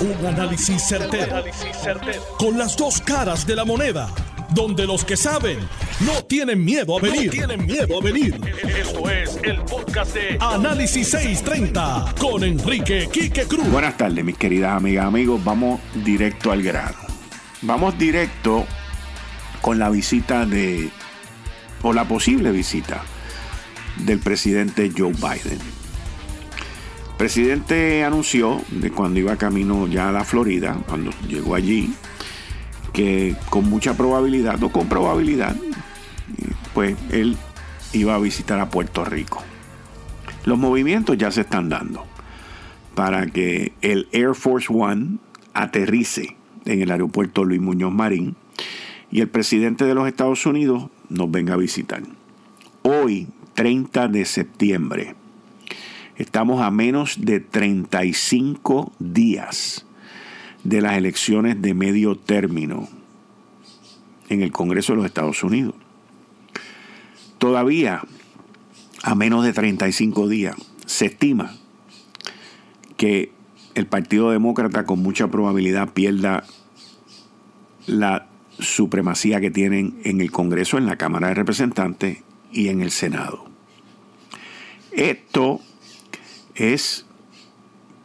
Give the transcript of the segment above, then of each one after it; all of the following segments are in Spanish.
Un análisis certero, Con las dos caras de la moneda. Donde los que saben no tienen miedo a venir. tienen miedo a venir. Esto es el podcast de Análisis 630 con Enrique Quique Cruz. Buenas tardes, mis queridas amigas, amigos. Vamos directo al grano. Vamos directo con la visita de, o la posible visita del presidente Joe Biden presidente anunció de cuando iba camino ya a la Florida, cuando llegó allí, que con mucha probabilidad, o con probabilidad, pues él iba a visitar a Puerto Rico. Los movimientos ya se están dando para que el Air Force One aterrice en el aeropuerto Luis Muñoz Marín y el presidente de los Estados Unidos nos venga a visitar. Hoy, 30 de septiembre, Estamos a menos de 35 días de las elecciones de medio término en el Congreso de los Estados Unidos. Todavía, a menos de 35 días, se estima que el Partido Demócrata con mucha probabilidad pierda la supremacía que tienen en el Congreso, en la Cámara de Representantes y en el Senado. Esto es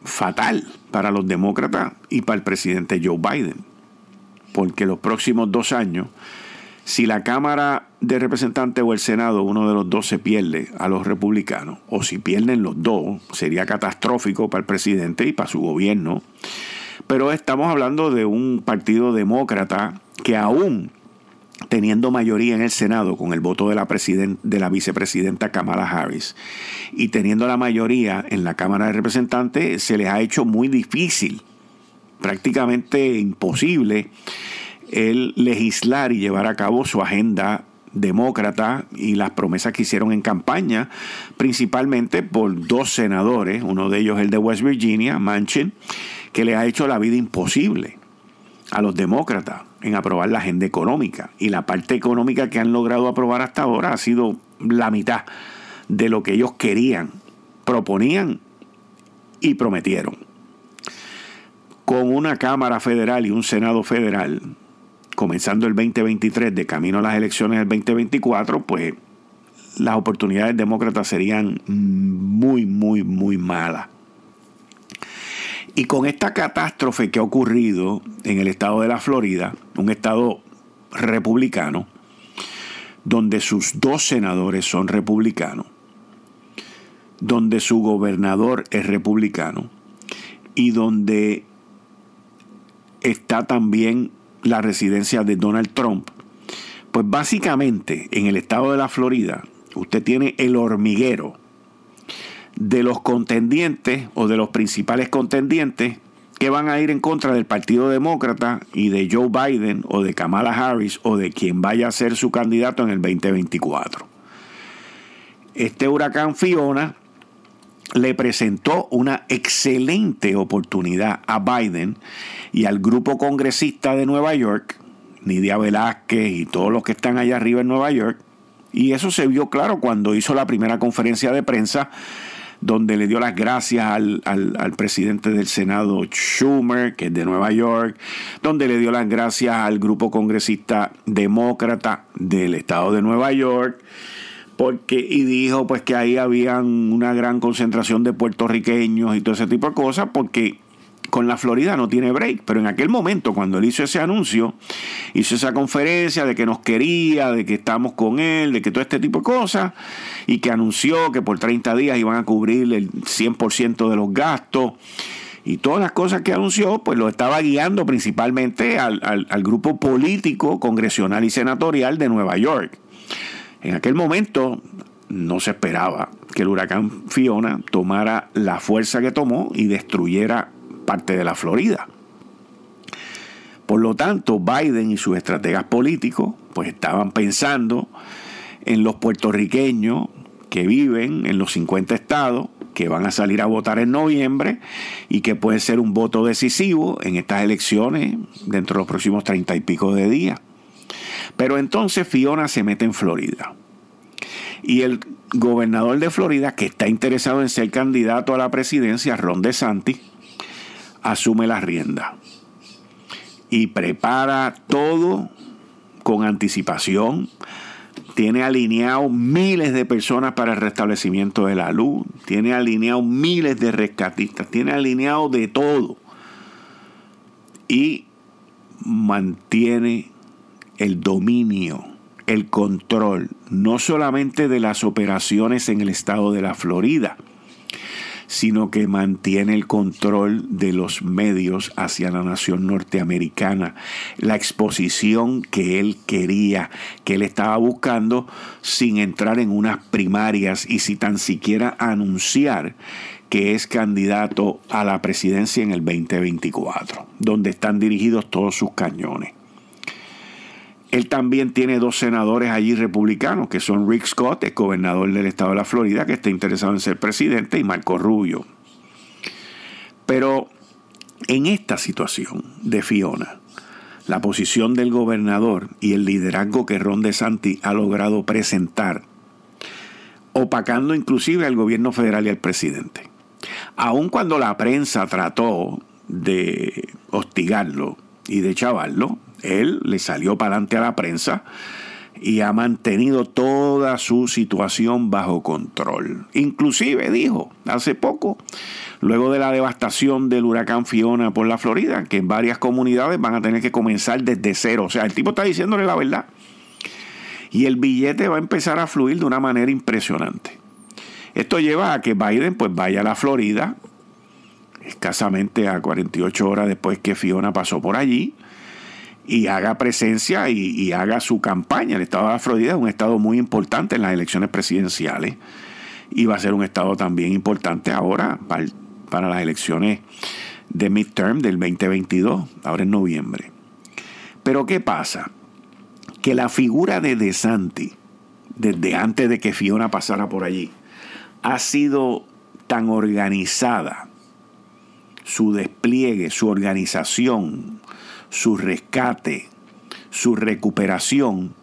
fatal para los demócratas y para el presidente Joe Biden. Porque los próximos dos años, si la Cámara de Representantes o el Senado, uno de los dos se pierde a los republicanos, o si pierden los dos, sería catastrófico para el presidente y para su gobierno. Pero estamos hablando de un partido demócrata que aún teniendo mayoría en el Senado con el voto de la, de la vicepresidenta Kamala Harris y teniendo la mayoría en la Cámara de Representantes, se les ha hecho muy difícil, prácticamente imposible, el legislar y llevar a cabo su agenda demócrata y las promesas que hicieron en campaña, principalmente por dos senadores, uno de ellos el de West Virginia, Manchin, que le ha hecho la vida imposible a los demócratas en aprobar la agenda económica. Y la parte económica que han logrado aprobar hasta ahora ha sido la mitad de lo que ellos querían, proponían y prometieron. Con una Cámara Federal y un Senado Federal, comenzando el 2023 de camino a las elecciones del 2024, pues las oportunidades demócratas serían muy, muy, muy malas. Y con esta catástrofe que ha ocurrido en el estado de la Florida, un estado republicano, donde sus dos senadores son republicanos, donde su gobernador es republicano y donde está también la residencia de Donald Trump, pues básicamente en el estado de la Florida usted tiene el hormiguero de los contendientes o de los principales contendientes que van a ir en contra del Partido Demócrata y de Joe Biden o de Kamala Harris o de quien vaya a ser su candidato en el 2024. Este huracán Fiona le presentó una excelente oportunidad a Biden y al grupo congresista de Nueva York, Nidia Velázquez y todos los que están allá arriba en Nueva York, y eso se vio claro cuando hizo la primera conferencia de prensa donde le dio las gracias al, presidente del Senado Schumer, que es de Nueva York, donde le dio las gracias al grupo congresista demócrata del estado de Nueva York, porque y dijo pues que ahí habían una gran concentración de puertorriqueños y todo ese tipo de cosas, porque con la Florida no tiene break, pero en aquel momento cuando él hizo ese anuncio, hizo esa conferencia de que nos quería, de que estamos con él, de que todo este tipo de cosas, y que anunció que por 30 días iban a cubrir el 100% de los gastos. Y todas las cosas que anunció, pues lo estaba guiando principalmente al, al grupo político, congresional y senatorial de Nueva York. En aquel momento no se esperaba que el huracán Fiona tomara la fuerza que tomó y destruyera parte de la Florida. Por lo tanto, Biden y sus estrategas políticos pues estaban pensando en los puertorriqueños que viven en los 50 estados, que van a salir a votar en noviembre y que puede ser un voto decisivo en estas elecciones dentro de los próximos treinta y pico de días. Pero entonces Fiona se mete en Florida. Y el gobernador de Florida, que está interesado en ser candidato a la presidencia, Ron DeSantis, asume la rienda y prepara todo con anticipación. Tiene alineado miles de personas para el restablecimiento de la luz. Tiene alineado miles de rescatistas. Tiene alineado de todo. Y mantiene el dominio, el control, no solamente de las operaciones en el estado de la Florida, sino que mantiene el control de los medios hacia la nación norteamericana, la exposición que él quería, que él estaba buscando sin entrar en unas primarias y sin tan siquiera anunciar que es candidato a la presidencia en el 2024, donde están dirigidos todos sus cañones. Él también tiene dos senadores allí republicanos, que son Rick Scott, el gobernador del estado de la Florida, que está interesado en ser presidente, y Marco Rubio. Pero en esta situación de Fiona, la posición del gobernador y el liderazgo que Ron DeSantis ha logrado presentar, opacando inclusive al gobierno federal y al presidente. Aun cuando la prensa trató de hostigarlo y de chavarlo, él le salió para adelante a la prensa y ha mantenido toda su situación bajo control. Inclusive dijo hace poco, luego de la devastación del huracán Fiona por la Florida, que en varias comunidades van a tener que comenzar desde cero. O sea, el tipo está diciéndole la verdad. Y el billete va a empezar a fluir de una manera impresionante. Esto lleva a que Biden pues vaya a la Florida, escasamente a 48 horas después que Fiona pasó por allí, y haga presencia y, haga su campaña. El estado de la Florida es un estado muy importante en las elecciones presidenciales y va a ser un estado también importante ahora para, para las elecciones de midterm del 2022, ahora en noviembre. Pero ¿qué pasa? Que la figura de DeSanti, desde antes de que Fiona pasara por allí, ha sido tan organizada, su despliegue, su organización, su rescate, su recuperación,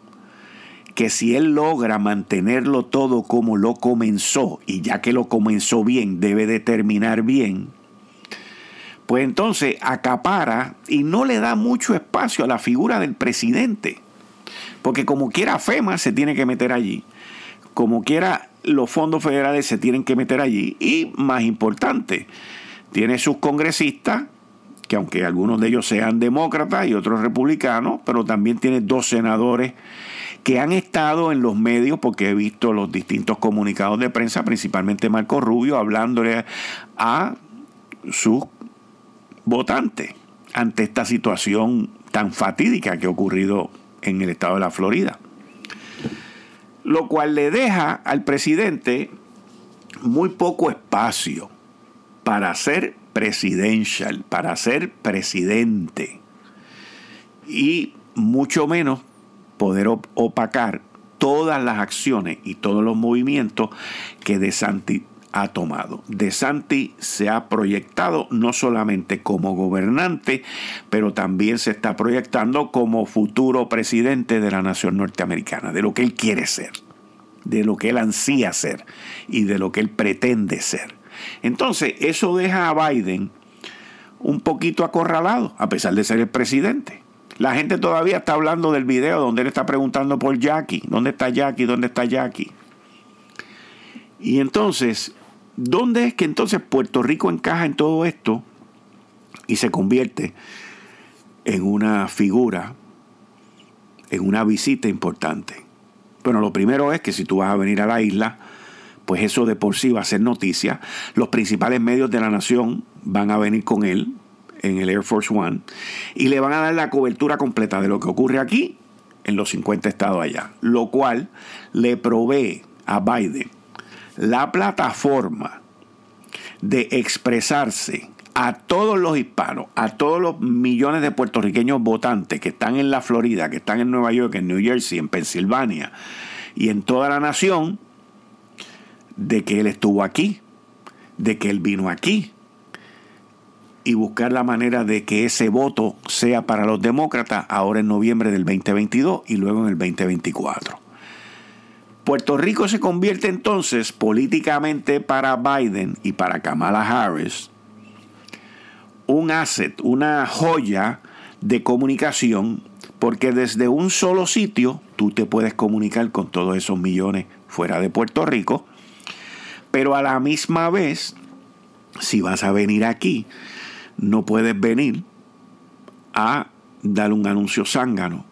que si él logra mantenerlo todo como lo comenzó, y ya que lo comenzó bien, debe de terminar bien, pues entonces acapara y no le da mucho espacio a la figura del presidente. Porque como quiera FEMA se tiene que meter allí, como quiera los fondos federales se tienen que meter allí, y más importante, tiene sus congresistas que aunque algunos de ellos sean demócratas y otros republicanos, pero también tiene dos senadores que han estado en los medios, porque he visto los distintos comunicados de prensa, principalmente Marco Rubio, hablándole a sus votantes ante esta situación tan fatídica que ha ocurrido en el estado de la Florida. Lo cual le deja al presidente muy poco espacio para hacer presidencial, para ser presidente y mucho menos poder opacar todas las acciones y todos los movimientos que De Santi ha tomado. De Santi se ha proyectado no solamente como gobernante, pero también se está proyectando como futuro presidente de la nación norteamericana, de lo que él quiere ser, de lo que él ansía ser y de lo que él pretende ser. Entonces, eso deja a Biden un poquito acorralado, a pesar de ser el presidente. La gente todavía está hablando del video donde él está preguntando por Jackie. ¿Dónde está Jackie? ¿Dónde está Jackie? Y entonces, ¿dónde es que entonces Puerto Rico encaja en todo esto y se convierte en una figura, en una visita importante? Bueno, lo primero es que si tú vas a venir a la isla, pues eso de por sí va a ser noticia. Los principales medios de la nación van a venir con él en el Air Force One y le van a dar la cobertura completa de lo que ocurre aquí en los 50 estados allá, lo cual le provee a Biden la plataforma de expresarse a todos los hispanos, a todos los millones de puertorriqueños votantes que están en la Florida, que están en Nueva York, en New Jersey, en Pensilvania y en toda la nación, de que Él estuvo aquí, de que Él vino aquí, y buscar la manera de que ese voto sea para los demócratas ahora en noviembre del 2022 y luego en el 2024. Puerto Rico se convierte entonces políticamente para Biden y para Kamala Harris un asset, una joya de comunicación, porque desde un solo sitio tú te puedes comunicar con todos esos millones fuera de Puerto Rico, pero a la misma vez, si vas a venir aquí, no puedes venir a dar un anuncio zángano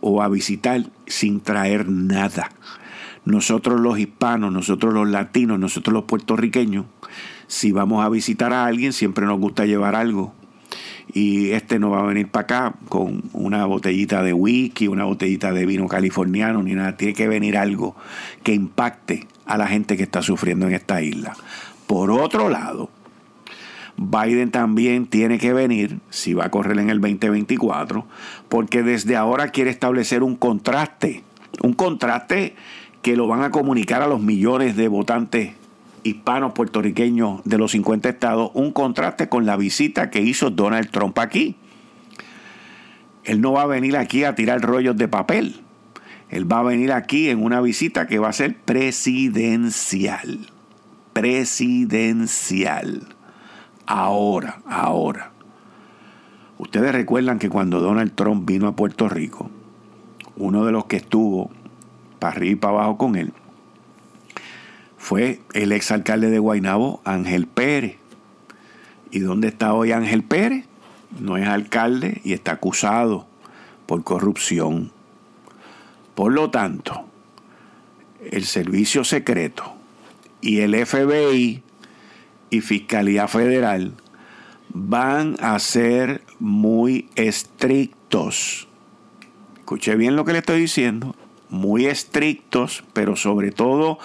o a visitar sin traer nada. Nosotros los hispanos, nosotros los latinos, nosotros los puertorriqueños, si vamos a visitar a alguien, siempre nos gusta llevar algo. Y este no va a venir para acá con una botellita de whisky, una botellita de vino californiano, ni nada. Tiene que venir algo que impacte a la gente que está sufriendo en esta isla. Por otro lado, Biden también tiene que venir, si va a correr en el 2024, porque desde ahora quiere establecer un contraste, un contraste que lo van a comunicar a los millones de votantes hispanos puertorriqueños de los 50 estados un contraste con la visita que hizo Donald Trump aquí. Él no va a venir aquí a tirar rollos de papel. Él va a venir aquí en una visita que va a ser presidencial. Presidencial. Ahora, ahora. Ustedes recuerdan que cuando Donald Trump vino a Puerto Rico, uno de los que estuvo para arriba y para abajo con él, fue el exalcalde de Guaynabo, Ángel Pérez. ¿Y dónde está hoy Ángel Pérez? No es alcalde y está acusado por corrupción. Por lo tanto, el Servicio Secreto y el FBI y Fiscalía Federal van a ser muy estrictos. Escuche bien lo que le estoy diciendo muy estrictos, pero sobre todo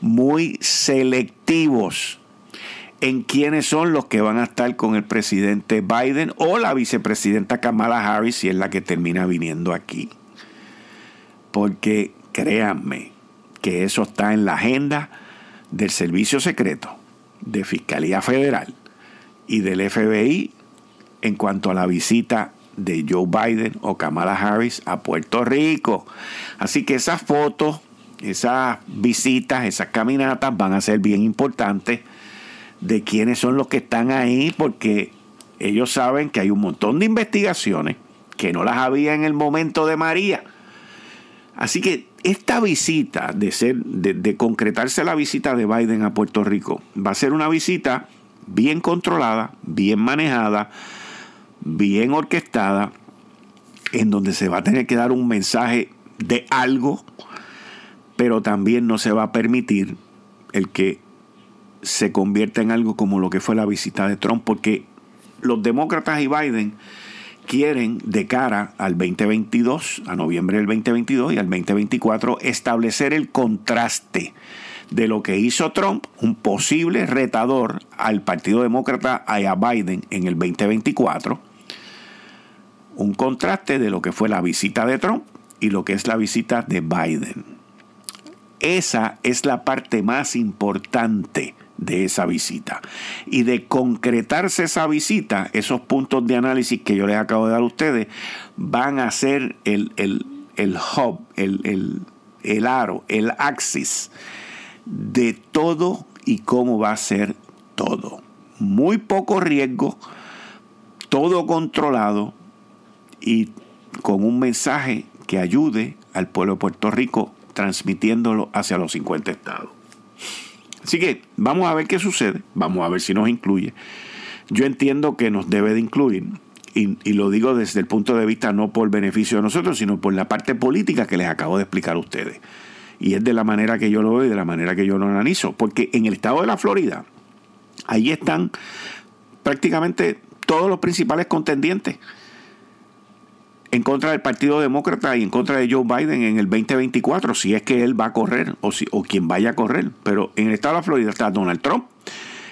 muy selectivos en quiénes son los que van a estar con el presidente Biden o la vicepresidenta Kamala Harris, si es la que termina viniendo aquí. Porque créanme que eso está en la agenda del Servicio Secreto, de Fiscalía Federal y del FBI en cuanto a la visita de Joe Biden o Kamala Harris a Puerto Rico. Así que esas fotos, esas visitas, esas caminatas van a ser bien importantes de quiénes son los que están ahí, porque ellos saben que hay un montón de investigaciones que no las había en el momento de María. Así que esta visita, de, ser, de, concretarse la visita de Biden a Puerto Rico, va a ser una visita bien controlada, bien manejada, bien orquestada, en donde se va a tener que dar un mensaje de algo, pero también no se va a permitir el que se convierta en algo como lo que fue la visita de Trump, porque los demócratas y Biden quieren de cara al 2022, a noviembre del 2022 y al 2024, establecer el contraste de lo que hizo Trump, un posible retador al Partido Demócrata y a Biden en el 2024, un contraste de lo que fue la visita de Trump y lo que es la visita de Biden. Esa es la parte más importante de esa visita. Y de concretarse esa visita, esos puntos de análisis que yo les acabo de dar a ustedes, van a ser el, el, el hub, el, el, el aro, el axis de todo y cómo va a ser todo. Muy poco riesgo, todo controlado, y con un mensaje que ayude al pueblo de Puerto Rico transmitiéndolo hacia los 50 estados. Así que vamos a ver qué sucede, vamos a ver si nos incluye. Yo entiendo que nos debe de incluir, y, lo digo desde el punto de vista no por beneficio de nosotros, sino por la parte política que les acabo de explicar a ustedes. Y es de la manera que yo lo veo y de la manera que yo lo analizo. Porque en el estado de la Florida, ahí están prácticamente todos los principales contendientes en contra del Partido Demócrata y en contra de Joe Biden en el 2024, si es que él va a correr o, si, o quien vaya a correr. Pero en el estado de la Florida está Donald Trump,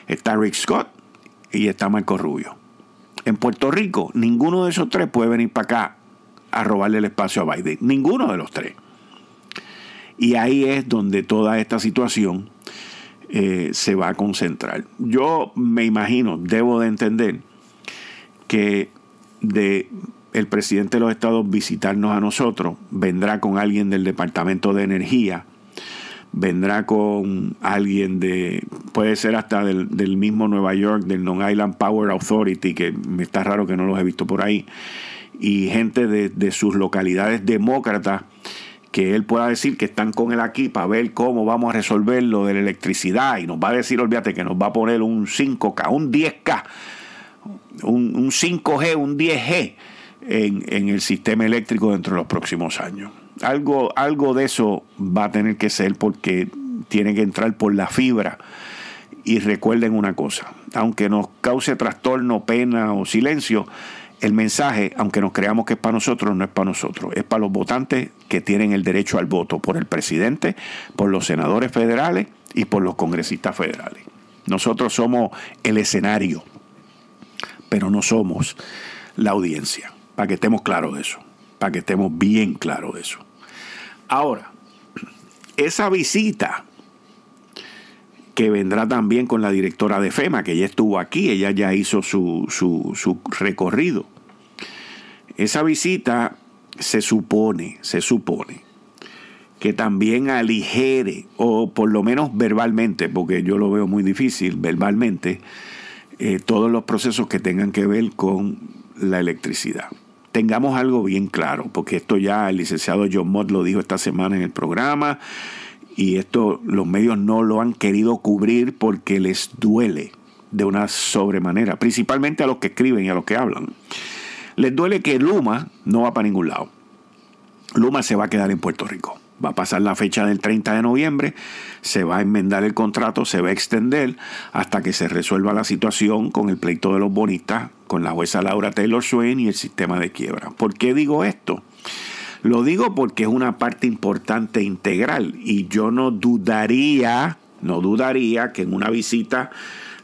está Rick Scott y está Marco Rubio. En Puerto Rico, ninguno de esos tres puede venir para acá a robarle el espacio a Biden. Ninguno de los tres. Y ahí es donde toda esta situación eh, se va a concentrar. Yo me imagino, debo de entender que de el presidente de los estados visitarnos a nosotros, vendrá con alguien del Departamento de Energía, vendrá con alguien de, puede ser hasta del, mismo Nueva York, del Long Island Power Authority, que me está raro que no los he visto por ahí, y gente de, de sus localidades demócratas que él pueda decir que están con él aquí para ver cómo vamos a resolver lo de la electricidad y nos va a decir, olvídate, que nos va a poner un 5K, un 10K, un, 5G, un 10G en, el sistema eléctrico dentro de los próximos años. Algo, algo de eso va a tener que ser porque tiene que entrar por la fibra. Y recuerden una cosa, aunque nos cause trastorno, pena o silencio, el mensaje, aunque nos creamos que es para nosotros, no es para nosotros, es para los votantes que tienen el derecho al voto por el presidente, por los senadores federales y por los congresistas federales. Nosotros somos el escenario, pero no somos la audiencia, para que estemos claros de eso, para que estemos bien claros de eso. Ahora, esa visita que vendrá también con la directora de FEMA, que ya estuvo aquí, ella ya hizo su, su, recorrido. Esa visita se supone, se supone, que también aligere, o por lo menos verbalmente, porque yo lo veo muy difícil verbalmente, eh, todos los procesos que tengan que ver con la electricidad. Tengamos algo bien claro, porque esto ya el licenciado John Mott lo dijo esta semana en el programa, y esto los medios no lo han querido cubrir porque les duele de una sobremanera, principalmente a los que escriben y a los que hablan. Les duele que Luma no va para ningún lado. Luma se va a quedar en Puerto Rico. Va a pasar la fecha del 30 de noviembre, se va a enmendar el contrato, se va a extender hasta que se resuelva la situación con el pleito de los bonistas, con la jueza Laura Taylor Swain y el sistema de quiebra. ¿Por qué digo esto? Lo digo porque es una parte importante e integral y yo no dudaría, no dudaría que en una visita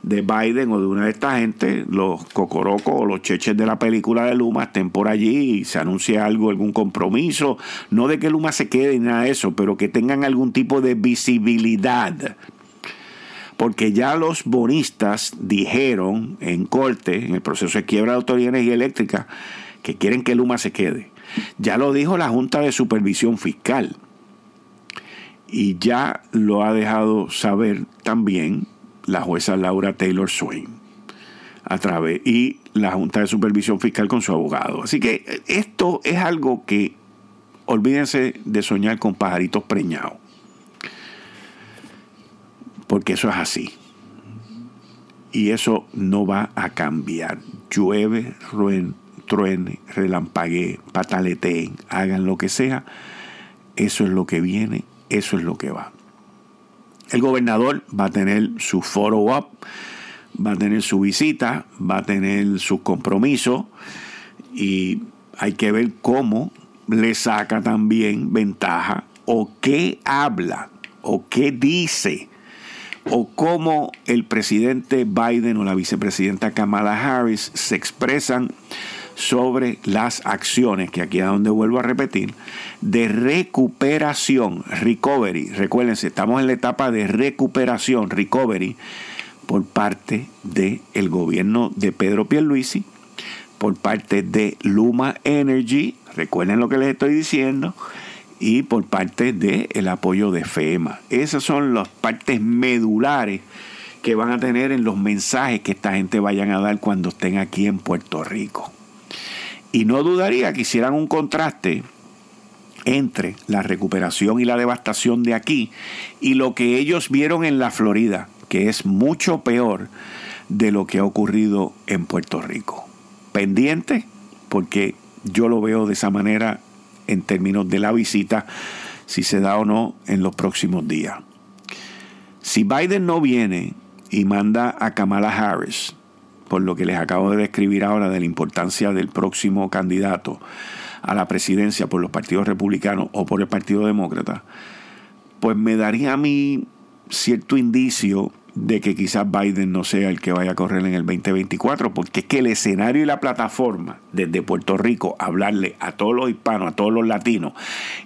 de Biden o de una de esta gente, los cocorocos o los cheches de la película de Luma estén por allí y se anuncie algo, algún compromiso, no de que Luma se quede ni nada de eso, pero que tengan algún tipo de visibilidad. Porque ya los bonistas dijeron en corte, en el proceso de quiebra de Autoridad de Energía Eléctrica, que quieren que Luma se quede. Ya lo dijo la Junta de Supervisión Fiscal y ya lo ha dejado saber también la jueza Laura Taylor Swain a través y la Junta de Supervisión Fiscal con su abogado. Así que esto es algo que olvídense de soñar con pajaritos preñados. Porque eso es así. Y eso no va a cambiar. Llueve, ruen, truene, relampaguee, pataleteen, hagan lo que sea, eso es lo que viene, eso es lo que va. El gobernador va a tener su follow-up, va a tener su visita, va a tener su compromiso y hay que ver cómo le saca también ventaja o qué habla o qué dice o cómo el presidente Biden o la vicepresidenta Kamala Harris se expresan sobre las acciones, que aquí es donde vuelvo a repetir, de recuperación, recovery. Recuérdense, estamos en la etapa de recuperación, recovery, por parte del el gobierno de Pedro Pierluisi, por parte de Luma Energy, recuerden lo que les estoy diciendo, y por parte del el apoyo de FEMA. Esas son las partes medulares que van a tener en los mensajes que esta gente vayan a dar cuando estén aquí en Puerto Rico. Y no dudaría que hicieran un contraste entre la recuperación y la devastación de aquí y lo que ellos vieron en la Florida, que es mucho peor de lo que ha ocurrido en Puerto Rico. Pendiente, porque yo lo veo de esa manera en términos de la visita, si se da o no en los próximos días. Si Biden no viene y manda a Kamala Harris, por lo que les acabo de describir ahora de la importancia del próximo candidato a la presidencia por los partidos republicanos o por el Partido Demócrata, pues me daría a mí cierto indicio de que quizás Biden no sea el que vaya a correr en el 2024, porque es que el escenario y la plataforma desde Puerto Rico, hablarle a todos los hispanos, a todos los latinos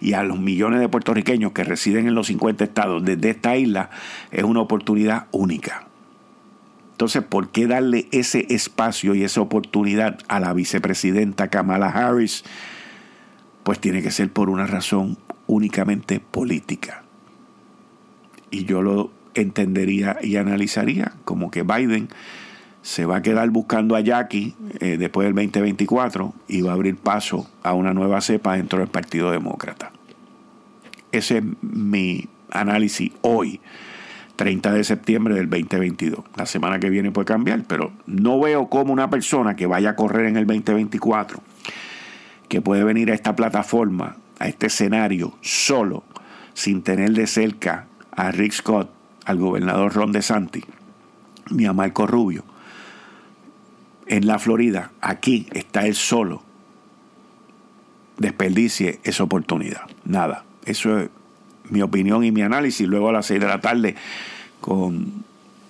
y a los millones de puertorriqueños que residen en los 50 estados desde esta isla, es una oportunidad única. Entonces, ¿por qué darle ese espacio y esa oportunidad a la vicepresidenta Kamala Harris? Pues tiene que ser por una razón únicamente política. y yo lo entendería y analizaría como que Biden se va a quedar buscando a Jackie eh, después del 2024 y va a abrir paso a una nueva cepa dentro del Partido Demócrata. Ese es mi análisis hoy, 30 de septiembre del 2022. La semana que viene puede cambiar, pero no veo cómo una persona que vaya a correr en el 2024, que puede venir a esta plataforma, a este escenario, solo, sin tener de cerca a Rick Scott, al gobernador Ron DeSantis, ni a Marco Rubio, en la Florida, aquí está él solo, desperdicie esa oportunidad. Nada. Eso es mi opinión y mi análisis. Luego a las 6 de la tarde con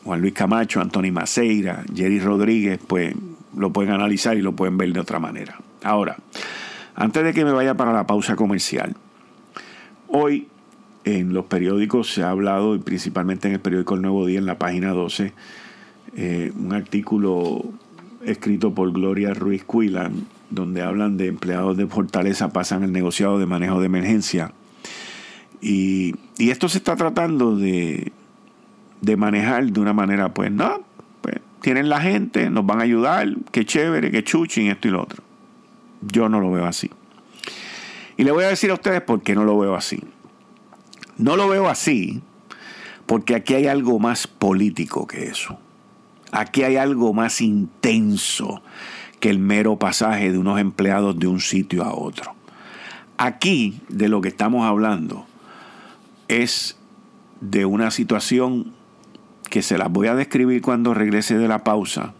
Juan Luis Camacho, Anthony Maceira, Jerry Rodríguez, pues lo pueden analizar y lo pueden ver de otra manera. Ahora, antes de que me vaya para la pausa comercial, hoy en los periódicos se ha hablado, y principalmente en el periódico El Nuevo Día, en la página 12, eh, un artículo escrito por Gloria Ruiz Cuilan, donde hablan de empleados de Fortaleza pasan el negociado de manejo de emergencia. Y, esto se está tratando de, de, manejar de una manera, pues no, pues tienen la gente, nos van a ayudar, qué chévere, qué chuchín, esto y lo otro. Yo no lo veo así. Y le voy a decir a ustedes por qué no lo veo así. No lo veo así porque aquí hay algo más político que eso. Aquí hay algo más intenso que el mero pasaje de unos empleados de un sitio a otro. Aquí de lo que estamos hablando es de una situación que se las voy a describir cuando regrese de la pausa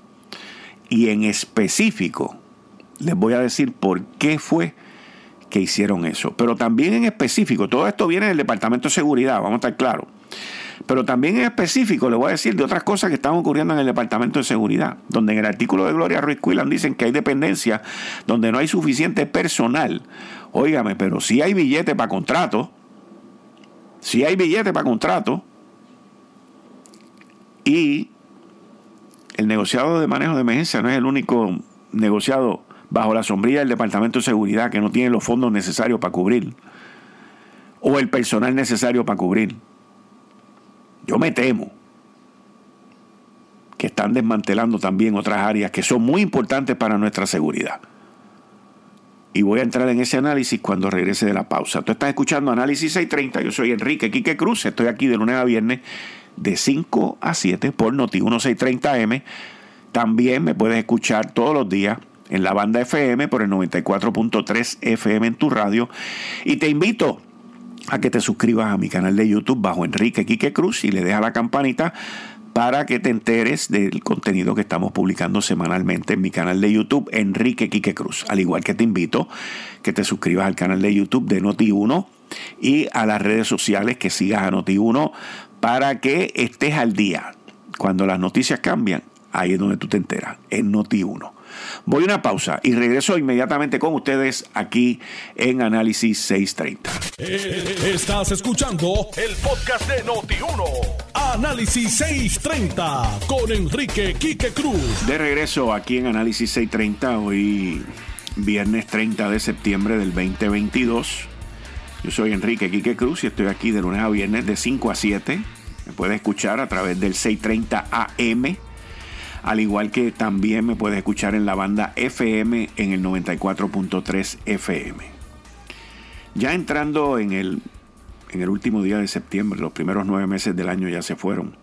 y en específico les voy a decir por qué fue que hicieron eso. Pero también en específico, todo esto viene del Departamento de Seguridad, vamos a estar claros. Pero también en específico le voy a decir de otras cosas que están ocurriendo en el Departamento de Seguridad, donde en el artículo de Gloria Ruiz Quillan dicen que hay dependencias donde no hay suficiente personal. Óigame, pero si hay billete para contrato, si hay billete para contrato, y el negociado de manejo de emergencia no es el único negociado bajo la sombrilla del Departamento de Seguridad que no tiene los fondos necesarios para cubrir, o el personal necesario para cubrir. Yo me temo que están desmantelando también otras áreas que son muy importantes para nuestra seguridad. Y voy a entrar en ese análisis cuando regrese de la pausa. Tú estás escuchando Análisis 630. Yo soy Enrique Quique Cruz. Estoy aquí de lunes a viernes de 5 a 7 por Noti 1630M. También me puedes escuchar todos los días en la banda FM por el 94.3 FM en tu radio. Y te invito a que te suscribas a mi canal de YouTube bajo Enrique Quique Cruz y le dejas la campanita para que te enteres del contenido que estamos publicando semanalmente en mi canal de YouTube Enrique Quique Cruz. Al igual que te invito que te suscribas al canal de YouTube de Noti1 y a las redes sociales que sigas a Noti1 para que estés al día. Cuando las noticias cambian, ahí es donde tú te enteras, en Noti1. Voy a una pausa y regreso inmediatamente con ustedes aquí en Análisis 630. Eh, estás escuchando el podcast de Noti1. Análisis 630 con Enrique Quique Cruz. De regreso aquí en Análisis 630, hoy viernes 30 de septiembre del 2022. Yo soy Enrique Quique Cruz y estoy aquí de lunes a viernes de 5 a 7. Me puedes escuchar a través del 630 AM al igual que también me puedes escuchar en la banda FM en el 94.3 FM. Ya entrando en el, en el último día de septiembre, los primeros nueve meses del año ya se fueron.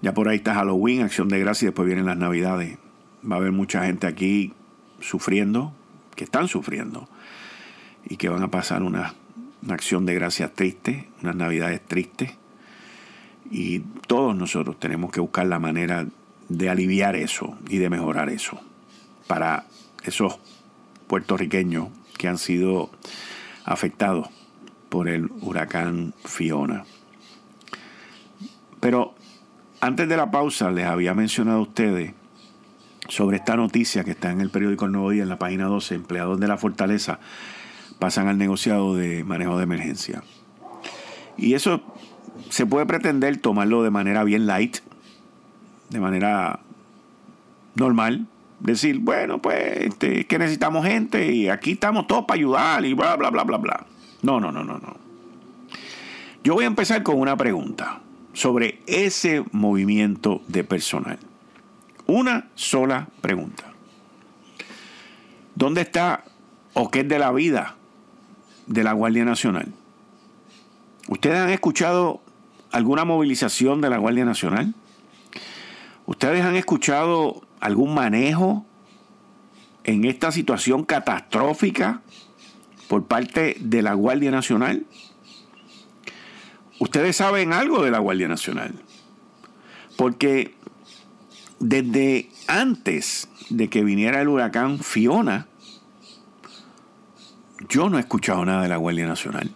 Ya por ahí está Halloween, Acción de Gracia y después vienen las Navidades. Va a haber mucha gente aquí sufriendo, que están sufriendo y que van a pasar una, una acción de gracia triste, unas Navidades tristes. Y todos nosotros tenemos que buscar la manera de aliviar eso y de mejorar eso para esos puertorriqueños que han sido afectados por el huracán Fiona. Pero antes de la pausa les había mencionado a ustedes sobre esta noticia que está en el periódico El Nuevo Día, en la página 12, empleados de la fortaleza pasan al negociado de manejo de emergencia. Y eso se puede pretender tomarlo de manera bien light, de manera normal. Decir, bueno, pues este, que necesitamos gente y aquí estamos todos para ayudar y bla, bla, bla, bla, bla. No, no, no, no, no. Yo voy a empezar con una pregunta sobre ese movimiento de personal. Una sola pregunta. ¿Dónde está o qué es de la vida de la Guardia Nacional? ¿Ustedes han escuchado alguna movilización de la Guardia Nacional? ¿Ustedes han escuchado algún manejo en esta situación catastrófica por parte de la Guardia Nacional? Ustedes saben algo de la Guardia Nacional, porque desde antes de que viniera el huracán Fiona, yo no he escuchado nada de la Guardia Nacional.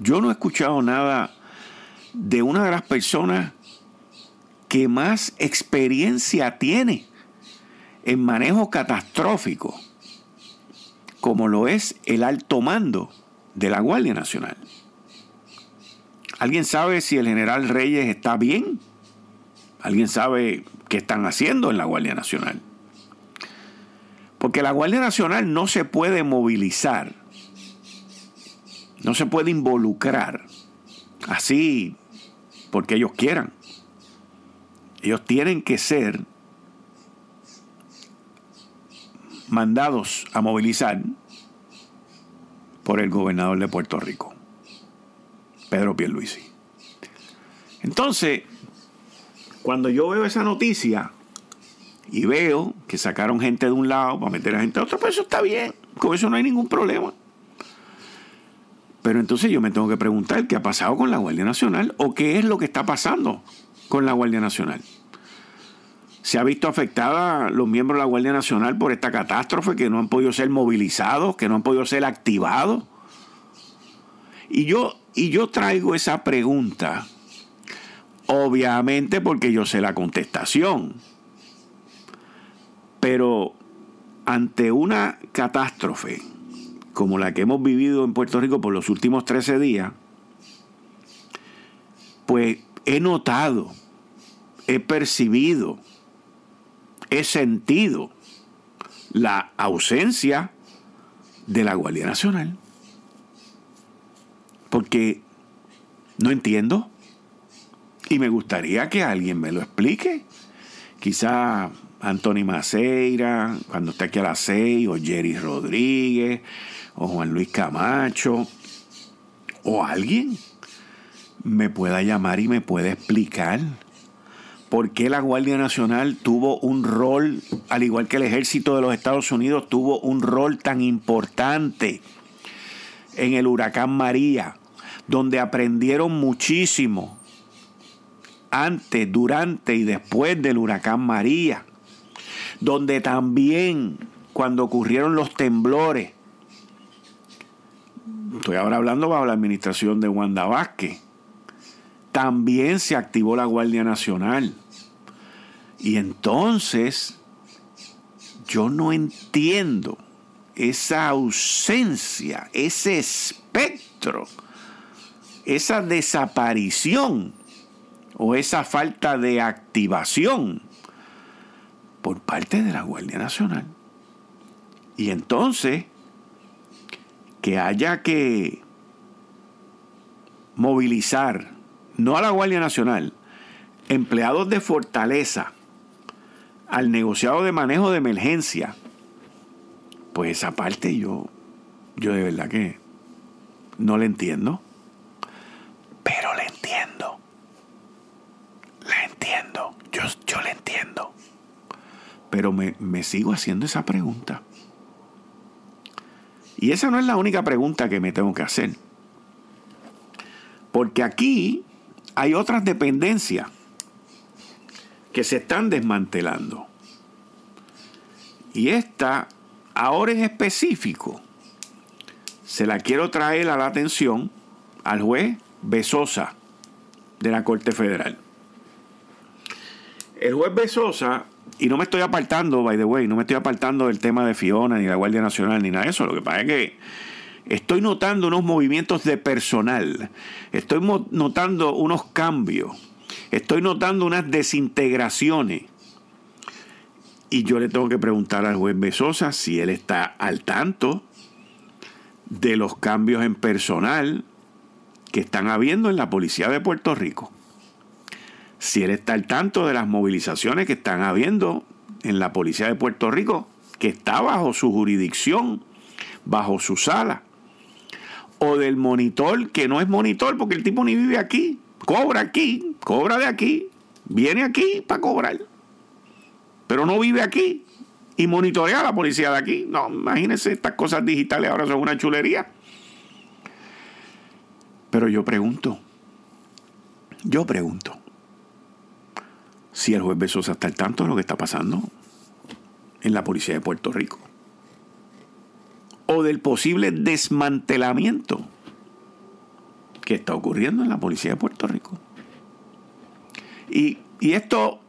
Yo no he escuchado nada de una de las personas que más experiencia tiene en manejo catastrófico, como lo es el alto mando de la Guardia Nacional. ¿Alguien sabe si el general Reyes está bien? ¿Alguien sabe qué están haciendo en la Guardia Nacional? Porque la Guardia Nacional no se puede movilizar, no se puede involucrar así porque ellos quieran. Ellos tienen que ser mandados a movilizar por el gobernador de Puerto Rico. Pedro Pierluisi. Entonces, cuando yo veo esa noticia y veo que sacaron gente de un lado para meter a gente a otro, pues eso está bien, con eso no hay ningún problema. Pero entonces yo me tengo que preguntar qué ha pasado con la Guardia Nacional o qué es lo que está pasando con la Guardia Nacional. ¿Se ha visto afectada los miembros de la Guardia Nacional por esta catástrofe que no han podido ser movilizados, que no han podido ser activados? Y yo y yo traigo esa pregunta, obviamente porque yo sé la contestación. Pero ante una catástrofe como la que hemos vivido en Puerto Rico por los últimos 13 días, pues he notado, he percibido, he sentido la ausencia de la Guardia Nacional porque no entiendo y me gustaría que alguien me lo explique. Quizá Anthony Maceira, cuando esté aquí a las seis, o Jerry Rodríguez, o Juan Luis Camacho, o alguien me pueda llamar y me pueda explicar por qué la Guardia Nacional tuvo un rol, al igual que el ejército de los Estados Unidos, tuvo un rol tan importante en el huracán María donde aprendieron muchísimo antes, durante y después del huracán María, donde también cuando ocurrieron los temblores, estoy ahora hablando bajo la administración de Wanda Vázquez, también se activó la Guardia Nacional. Y entonces yo no entiendo esa ausencia, ese espectro esa desaparición o esa falta de activación por parte de la Guardia Nacional. Y entonces, que haya que movilizar, no a la Guardia Nacional, empleados de fortaleza al negociado de manejo de emergencia, pues esa parte yo, yo de verdad que no la entiendo. Pero le entiendo. Le entiendo. Yo, yo le entiendo. Pero me, me sigo haciendo esa pregunta. Y esa no es la única pregunta que me tengo que hacer. Porque aquí hay otras dependencias que se están desmantelando. Y esta, ahora en específico, se la quiero traer a la atención al juez Besosa de la Corte Federal. El juez Besosa, y no me estoy apartando, by the way, no me estoy apartando del tema de Fiona, ni la Guardia Nacional, ni nada de eso. Lo que pasa es que estoy notando unos movimientos de personal, estoy notando unos cambios, estoy notando unas desintegraciones. Y yo le tengo que preguntar al juez Besosa si él está al tanto de los cambios en personal que están habiendo en la policía de Puerto Rico. Si él está al tanto de las movilizaciones que están habiendo en la policía de Puerto Rico, que está bajo su jurisdicción, bajo su sala, o del monitor, que no es monitor porque el tipo ni vive aquí, cobra aquí, cobra de aquí, viene aquí para cobrar, pero no vive aquí y monitorea a la policía de aquí. No, imagínense, estas cosas digitales ahora son una chulería. Pero yo pregunto, yo pregunto, si el juez Besosa está al tanto de lo que está pasando en la policía de Puerto Rico o del posible desmantelamiento que está ocurriendo en la policía de Puerto Rico. Y, y esto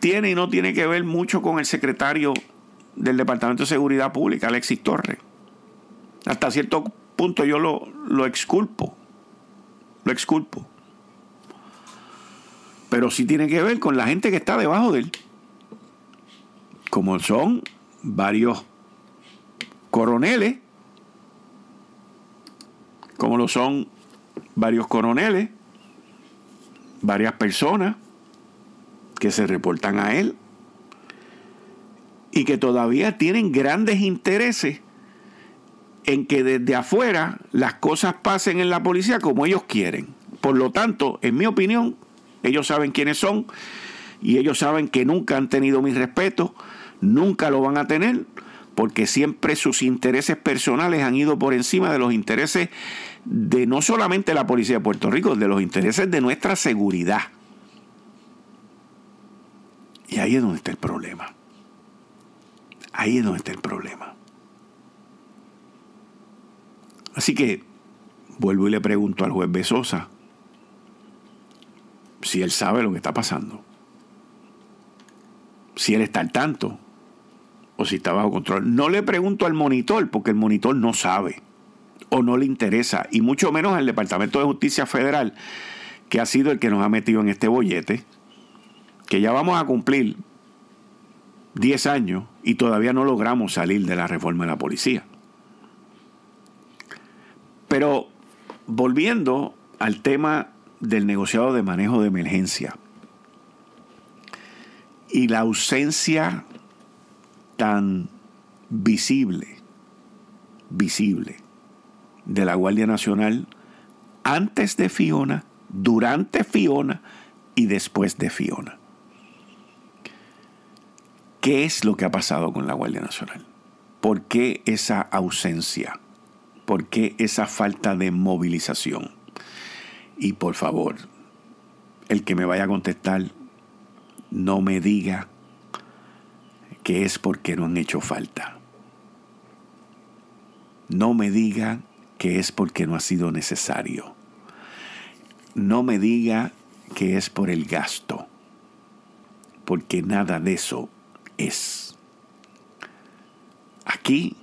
tiene y no tiene que ver mucho con el secretario del Departamento de Seguridad Pública, Alexis Torres. Hasta cierto punto yo lo, lo exculpo lo exculpo. Pero sí tiene que ver con la gente que está debajo de él. Como son varios coroneles, como lo son varios coroneles, varias personas que se reportan a él y que todavía tienen grandes intereses en que desde afuera las cosas pasen en la policía como ellos quieren. Por lo tanto, en mi opinión, ellos saben quiénes son y ellos saben que nunca han tenido mi respeto, nunca lo van a tener, porque siempre sus intereses personales han ido por encima de los intereses de no solamente la policía de Puerto Rico, de los intereses de nuestra seguridad. Y ahí es donde está el problema. Ahí es donde está el problema. Así que vuelvo y le pregunto al juez Besosa si él sabe lo que está pasando. Si él está al tanto o si está bajo control. No le pregunto al monitor porque el monitor no sabe o no le interesa, y mucho menos al Departamento de Justicia Federal, que ha sido el que nos ha metido en este bollete, que ya vamos a cumplir 10 años y todavía no logramos salir de la reforma de la policía. Pero volviendo al tema del negociado de manejo de emergencia y la ausencia tan visible, visible de la Guardia Nacional antes de Fiona, durante Fiona y después de Fiona. ¿Qué es lo que ha pasado con la Guardia Nacional? ¿Por qué esa ausencia? ¿Por qué esa falta de movilización? Y por favor, el que me vaya a contestar, no me diga que es porque no han hecho falta. No me diga que es porque no ha sido necesario. No me diga que es por el gasto, porque nada de eso es. Aquí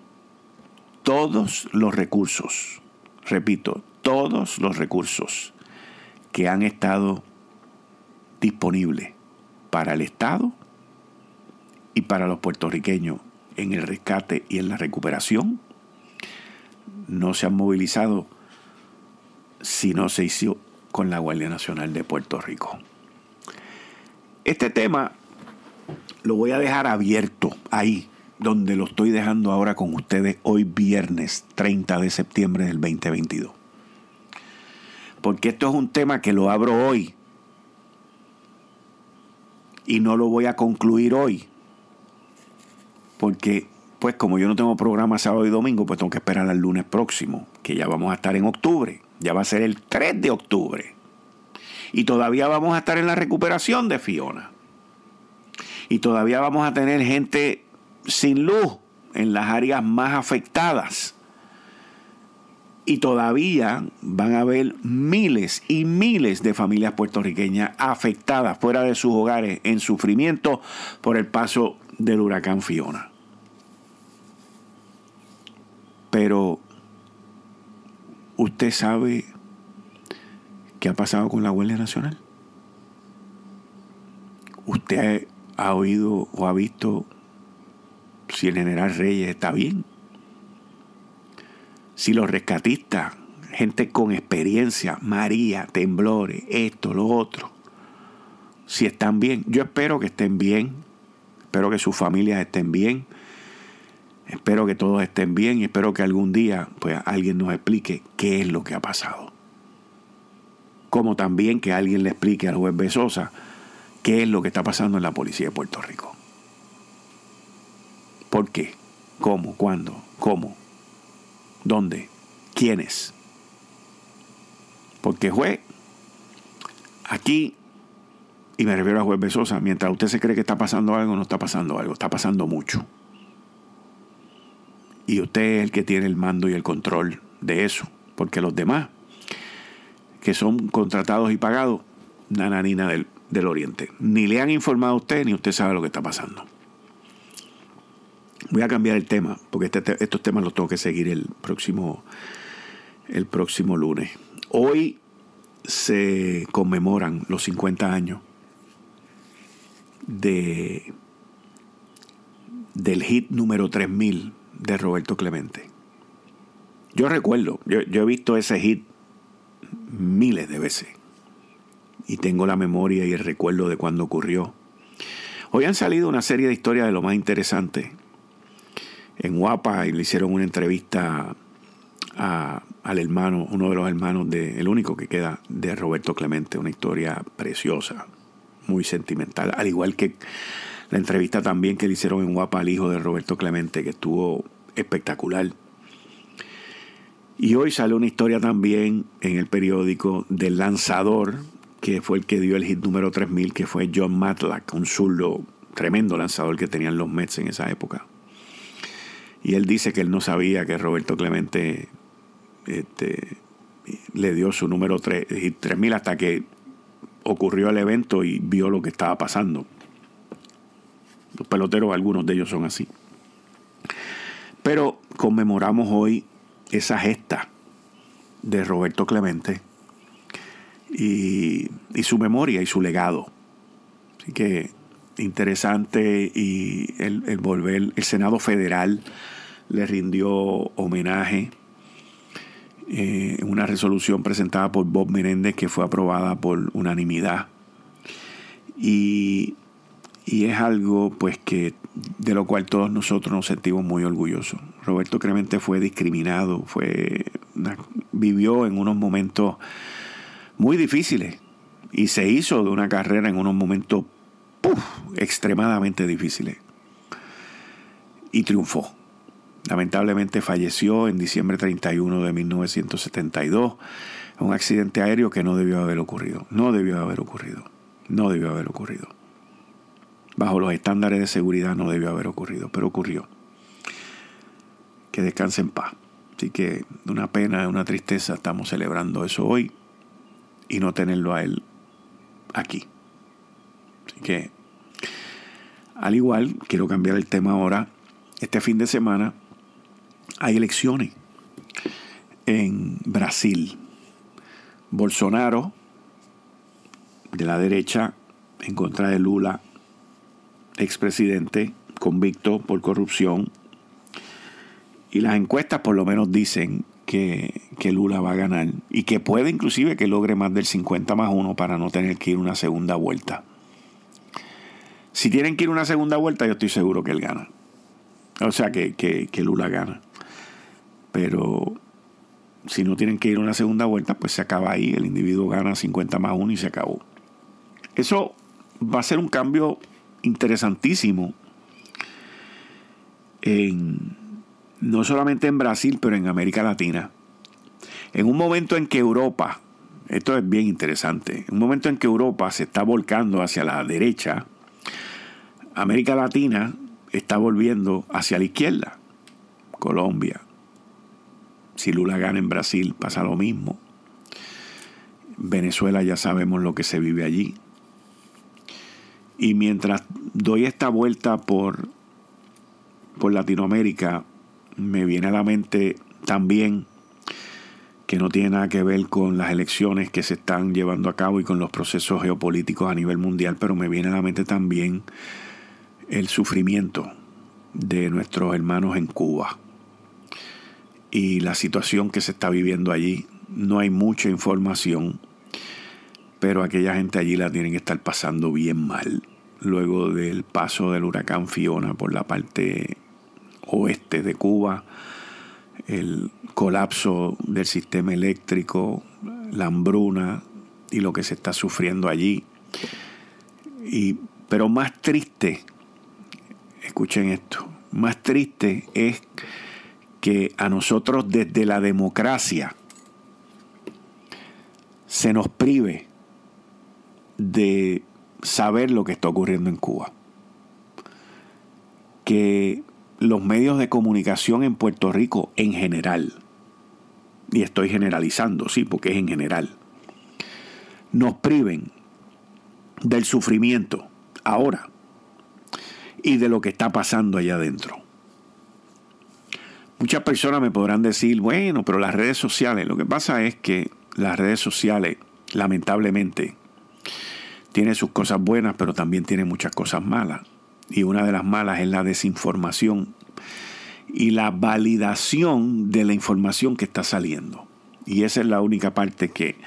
todos los recursos, repito, todos los recursos que han estado disponibles para el Estado y para los puertorriqueños en el rescate y en la recuperación, no se han movilizado si no se hizo con la Guardia Nacional de Puerto Rico. Este tema lo voy a dejar abierto ahí, donde lo estoy dejando ahora con ustedes hoy viernes 30 de septiembre del 2022. Porque esto es un tema que lo abro hoy y no lo voy a concluir hoy. Porque, pues como yo no tengo programa sábado y domingo, pues tengo que esperar al lunes próximo, que ya vamos a estar en octubre. Ya va a ser el 3 de octubre. Y todavía vamos a estar en la recuperación de Fiona. Y todavía vamos a tener gente sin luz en las áreas más afectadas. Y todavía van a haber miles y miles de familias puertorriqueñas afectadas fuera de sus hogares en sufrimiento por el paso del huracán Fiona. Pero usted sabe qué ha pasado con la Guardia Nacional. Usted ha oído o ha visto si el general Reyes está bien, si los rescatistas gente con experiencia, María, temblores, esto, lo otro. Si están bien, yo espero que estén bien, espero que sus familias estén bien, espero que todos estén bien y espero que algún día pues alguien nos explique qué es lo que ha pasado. Como también que alguien le explique al juez Besosa qué es lo que está pasando en la policía de Puerto Rico. ¿Por qué? ¿Cómo? ¿Cuándo? ¿Cómo? ¿Dónde? ¿Quiénes? Porque juez, aquí, y me refiero a juez Besosa, mientras usted se cree que está pasando algo, no está pasando algo, está pasando mucho. Y usted es el que tiene el mando y el control de eso, porque los demás, que son contratados y pagados, nananina del, del Oriente, ni le han informado a usted, ni usted sabe lo que está pasando. Voy a cambiar el tema, porque este estos temas los tengo que seguir el próximo, el próximo lunes. Hoy se conmemoran los 50 años de, del hit número 3000 de Roberto Clemente. Yo recuerdo, yo, he visto ese hit miles de veces y tengo la memoria y el recuerdo de cuando ocurrió. Hoy han salido una serie de historias de lo más interesante en Guapa y le hicieron una entrevista al hermano, uno de los hermanos de, el único que queda de Roberto Clemente, una historia preciosa, muy sentimental, al igual que la entrevista también que le hicieron en Guapa al hijo de Roberto Clemente, que estuvo espectacular. Y hoy sale una historia también en el periódico del lanzador, que fue el que dio el hit número 3000, que fue John Matlack, un zurdo, tremendo lanzador que tenían los Mets en esa época. Y él dice que él no sabía que Roberto Clemente este, le dio su número 3, 3000 hasta que ocurrió el evento y vio lo que estaba pasando. Los peloteros, algunos de ellos son así. Pero conmemoramos hoy esa gesta de Roberto Clemente y, su memoria y su legado. Así que interesante y el, volver, el Senado Federal le rindió homenaje en eh, una resolución presentada por Bob Menéndez que fue aprobada por unanimidad. Y, y, es algo pues que de lo cual todos nosotros nos sentimos muy orgullosos. Roberto Clemente fue discriminado, fue vivió en unos momentos muy difíciles y se hizo de una carrera en unos momentos extremadamente difíciles. Y triunfó. Lamentablemente falleció en diciembre 31 de 1972 un accidente aéreo que no debió haber ocurrido. No debió haber ocurrido. No debió haber ocurrido. Bajo los estándares de seguridad no debió haber ocurrido, pero ocurrió. Que descanse en paz. Así que una pena, una tristeza, estamos celebrando eso hoy y no tenerlo a él aquí. Así que, al igual, quiero cambiar el tema ahora. Este fin de semana hay elecciones en Brasil. Bolsonaro, de la derecha, en contra de Lula, expresidente convicto por corrupción. Y las encuestas por lo menos dicen que, que, Lula va a ganar y que puede inclusive que logre más del 50 más 1 para no tener que ir una segunda vuelta. Si tienen que ir una segunda vuelta, yo estoy seguro que él gana. O sea, que, que Lula gana. Pero si no tienen que ir una segunda vuelta, pues se acaba ahí. El individuo gana 50 más 1 y se acabó. Eso va a ser un cambio interesantísimo en no solamente en Brasil, pero en América Latina. En un momento en que Europa, esto es bien interesante, en un momento en que Europa se está volcando hacia la derecha, América Latina está volviendo hacia la izquierda. Colombia. Si Lula gana en Brasil pasa lo mismo. Venezuela ya sabemos lo que se vive allí. Y mientras doy esta vuelta por, por Latinoamérica, me viene a la mente también que no tiene nada que ver con las elecciones que se están llevando a cabo y con los procesos geopolíticos a nivel mundial, pero me viene a la mente también el sufrimiento de nuestros hermanos en Cuba y la situación que se está viviendo allí. No hay mucha información, pero aquella gente allí la tienen que estar pasando bien mal luego del paso del huracán Fiona por la parte oeste de Cuba, el colapso del sistema eléctrico, la hambruna y lo que se está sufriendo allí. Y, pero más triste, escuchen esto, más triste es que a nosotros desde la democracia se nos prive de saber lo que está ocurriendo en Cuba. Que los medios de comunicación en Puerto Rico en general, y estoy generalizando, sí, porque es en general, nos priven del sufrimiento ahora y de lo que está pasando allá adentro. Muchas personas me podrán decir, bueno, pero las redes sociales, lo que pasa es que las redes sociales, lamentablemente, tienen sus cosas buenas, pero también tienen muchas cosas malas. Y una de las malas es la desinformación y la validación de la información que está saliendo. Y esa es la única parte que,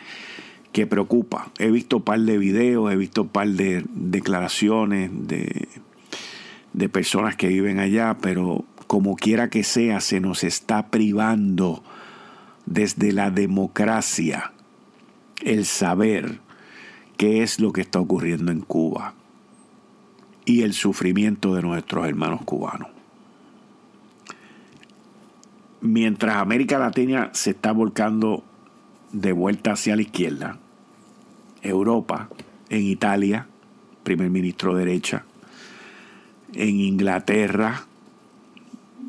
que preocupa. He visto un par de videos, he visto un par de declaraciones de, de personas que viven allá, pero como quiera que sea, se nos está privando desde la democracia el saber qué es lo que está ocurriendo en Cuba y el sufrimiento de nuestros hermanos cubanos. Mientras América Latina se está volcando de vuelta hacia la izquierda, Europa, en Italia, primer ministro derecha, en Inglaterra,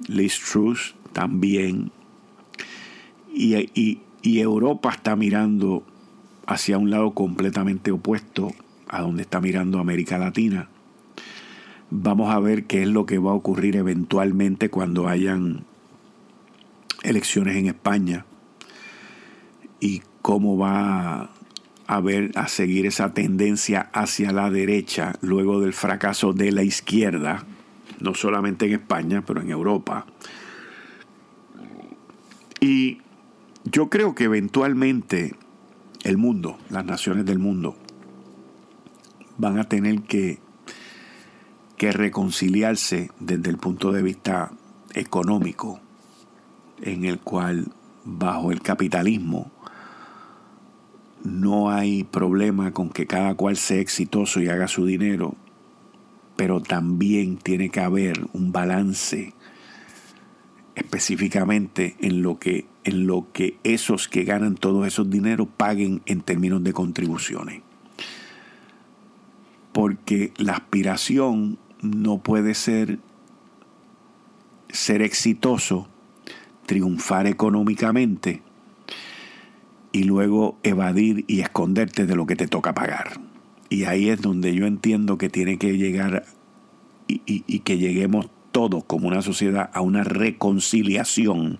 Liz Truss también, y, y Europa está mirando hacia un lado completamente opuesto a donde está mirando América Latina. Vamos a ver qué es lo que va a ocurrir eventualmente cuando hayan elecciones en España y cómo va a ver a seguir esa tendencia hacia la derecha luego del fracaso de la izquierda, no solamente en España, pero en Europa. Y yo creo que eventualmente el mundo, las naciones del mundo, van a tener que, que reconciliarse desde el punto de vista económico, en el cual bajo el capitalismo no hay problema con que cada cual sea exitoso y haga su dinero, pero también tiene que haber un balance específicamente en lo que en lo que esos que ganan todos esos dineros paguen en términos de contribuciones. Porque la aspiración no puede ser ser exitoso, triunfar económicamente y luego evadir y esconderte de lo que te toca pagar. Y ahí es donde yo entiendo que tiene que llegar y, y que lleguemos todos como una sociedad a una reconciliación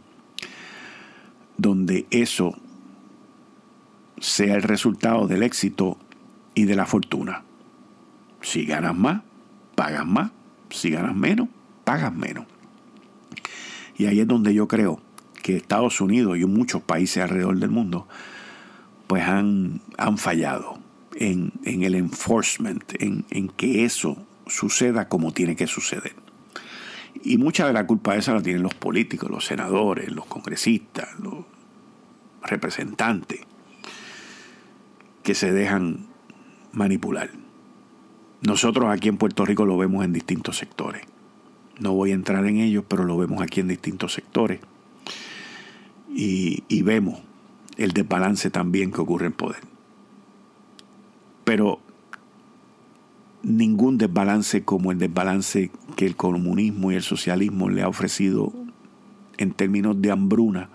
donde eso sea el resultado del éxito y de la fortuna. Si ganas más, pagas más. Si ganas menos, pagas menos. Y ahí es donde yo creo que Estados Unidos y muchos países alrededor del mundo pues han, han fallado en, el enforcement, en, en que eso suceda como tiene que suceder. Y mucha de la culpa de esa la tienen los políticos, los senadores, los congresistas, los representantes que se dejan manipular. Nosotros aquí en Puerto Rico lo vemos en distintos sectores. No voy a entrar en ellos, pero lo vemos aquí en distintos sectores. Y, y vemos el desbalance también que ocurre en poder. Pero ningún desbalance como el desbalance que el comunismo y el socialismo le ha ofrecido en términos de hambruna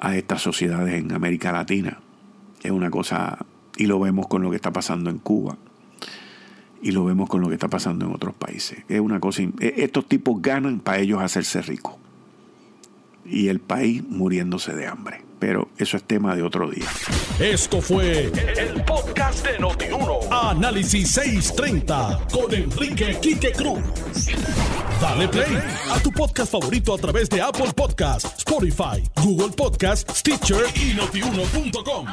a estas sociedades en América Latina. Es una cosa, y lo vemos con lo que está pasando en Cuba, y lo vemos con lo que está pasando en otros países. Es una cosa, estos tipos ganan para ellos hacerse ricos, y el país muriéndose de hambre pero eso es tema de otro día. Esto fue el podcast de Notiuno. Análisis 630 con Enrique Quique Cruz. Dale play a tu podcast favorito a través de Apple Podcasts, Spotify, Google Podcasts, Stitcher y notiuno.com.